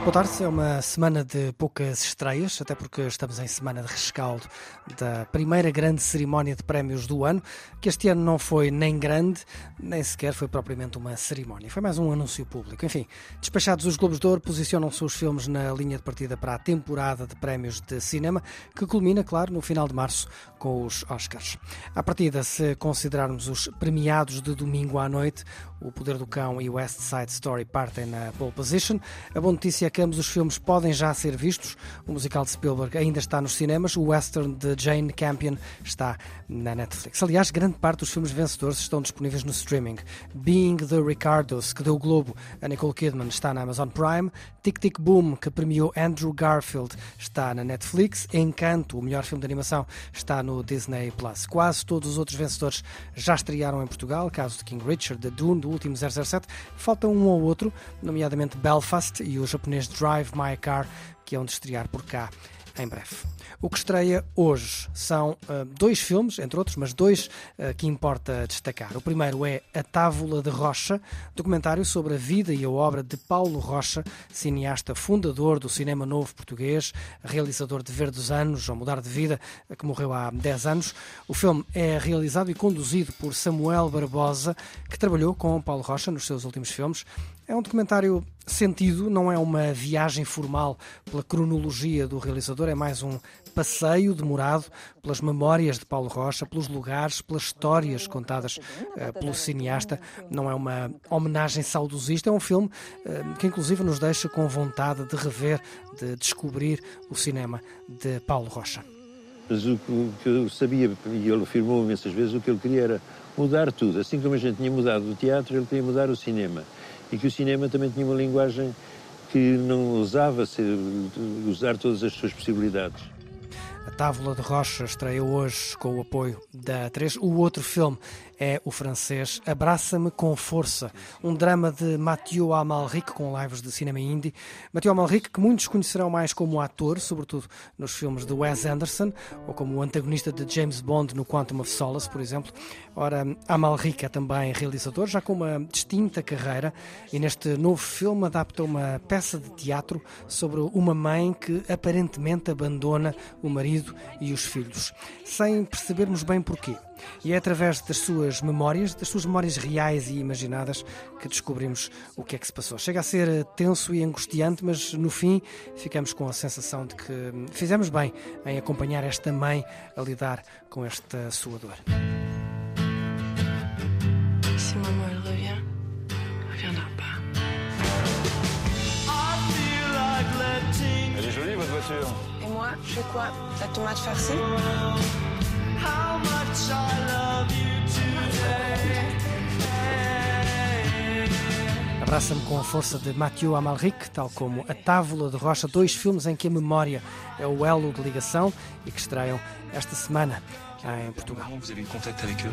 Boa tarde, é uma semana de poucas estreias, até porque estamos em semana de rescaldo da primeira grande cerimónia de prémios do ano, que este ano não foi nem grande, nem sequer foi propriamente uma cerimónia, foi mais um anúncio público. Enfim, despachados os Globos de Ouro, posicionam-se os filmes na linha de partida para a temporada de prémios de cinema, que culmina, claro, no final de março com os Oscars. À partida, se considerarmos os premiados de domingo à noite, O Poder do Cão e West Side Story partem na pole position. A boa notícia é que ambos os filmes podem já ser vistos. O musical de Spielberg ainda está nos cinemas, o western de Jane Campion está na Netflix. Aliás, grande parte dos filmes vencedores estão disponíveis no streaming. Being the Ricardos, que deu o Globo a Nicole Kidman, está na Amazon Prime. Tic Tic Boom, que premiou Andrew Garfield, está na Netflix. Encanto, o melhor filme de animação, está no Disney Plus. Quase todos os outros vencedores já estrearam em Portugal, caso de King Richard, The Dune, do último 007. Falta um ou outro, nomeadamente Belfast e o japonês Drive My Car, que é onde estrear por cá em breve. O que estreia hoje são uh, dois filmes, entre outros, mas dois uh, que importa destacar. O primeiro é A Távola de Rocha, documentário sobre a vida e a obra de Paulo Rocha, cineasta fundador do cinema novo português, realizador de Verdes Anos, ou Mudar de Vida, que morreu há 10 anos. O filme é realizado e conduzido por Samuel Barbosa, que trabalhou com Paulo Rocha nos seus últimos filmes. É um documentário sentido, não é uma viagem formal pela cronologia do realizador, é mais um passeio demorado pelas memórias de Paulo Rocha, pelos lugares, pelas histórias contadas uh, pelo cineasta. Não é uma homenagem saudosista, é um filme uh, que inclusive nos deixa com vontade de rever, de descobrir o cinema de Paulo Rocha. Mas o que eu sabia, e ele afirmou imensas vezes, o que ele queria era mudar tudo. Assim como a gente tinha mudado o teatro, ele queria mudar o cinema e que o cinema também tinha uma linguagem que não ousava ser, usar todas as suas possibilidades. Távola de Rocha estreia hoje com o apoio da A3. O outro filme é o francês Abraça-me com Força, um drama de Mathieu Amalric com lives de cinema indie. Mathieu Amalric, que muitos conhecerão mais como ator, sobretudo nos filmes de Wes Anderson, ou como o antagonista de James Bond no Quantum of Solace, por exemplo. Ora, Amalric é também realizador, já com uma distinta carreira, e neste novo filme adapta uma peça de teatro sobre uma mãe que aparentemente abandona o marido e os filhos, sem percebermos bem porquê. E é através das suas memórias, das suas memórias reais e imaginadas, que descobrimos o que é que se passou. Chega a ser tenso e angustiante, mas no fim ficamos com a sensação de que fizemos bem em acompanhar esta mãe a lidar com esta sua dor. Je fais quoi La tomate farcie Abraça-me com a força de Mathieu Amalric, tal como A Távola de Rocha, dois filmes em que a memória é o elo de ligação e que estreiam esta semana em Portugal. Vous avez eu contact avec eux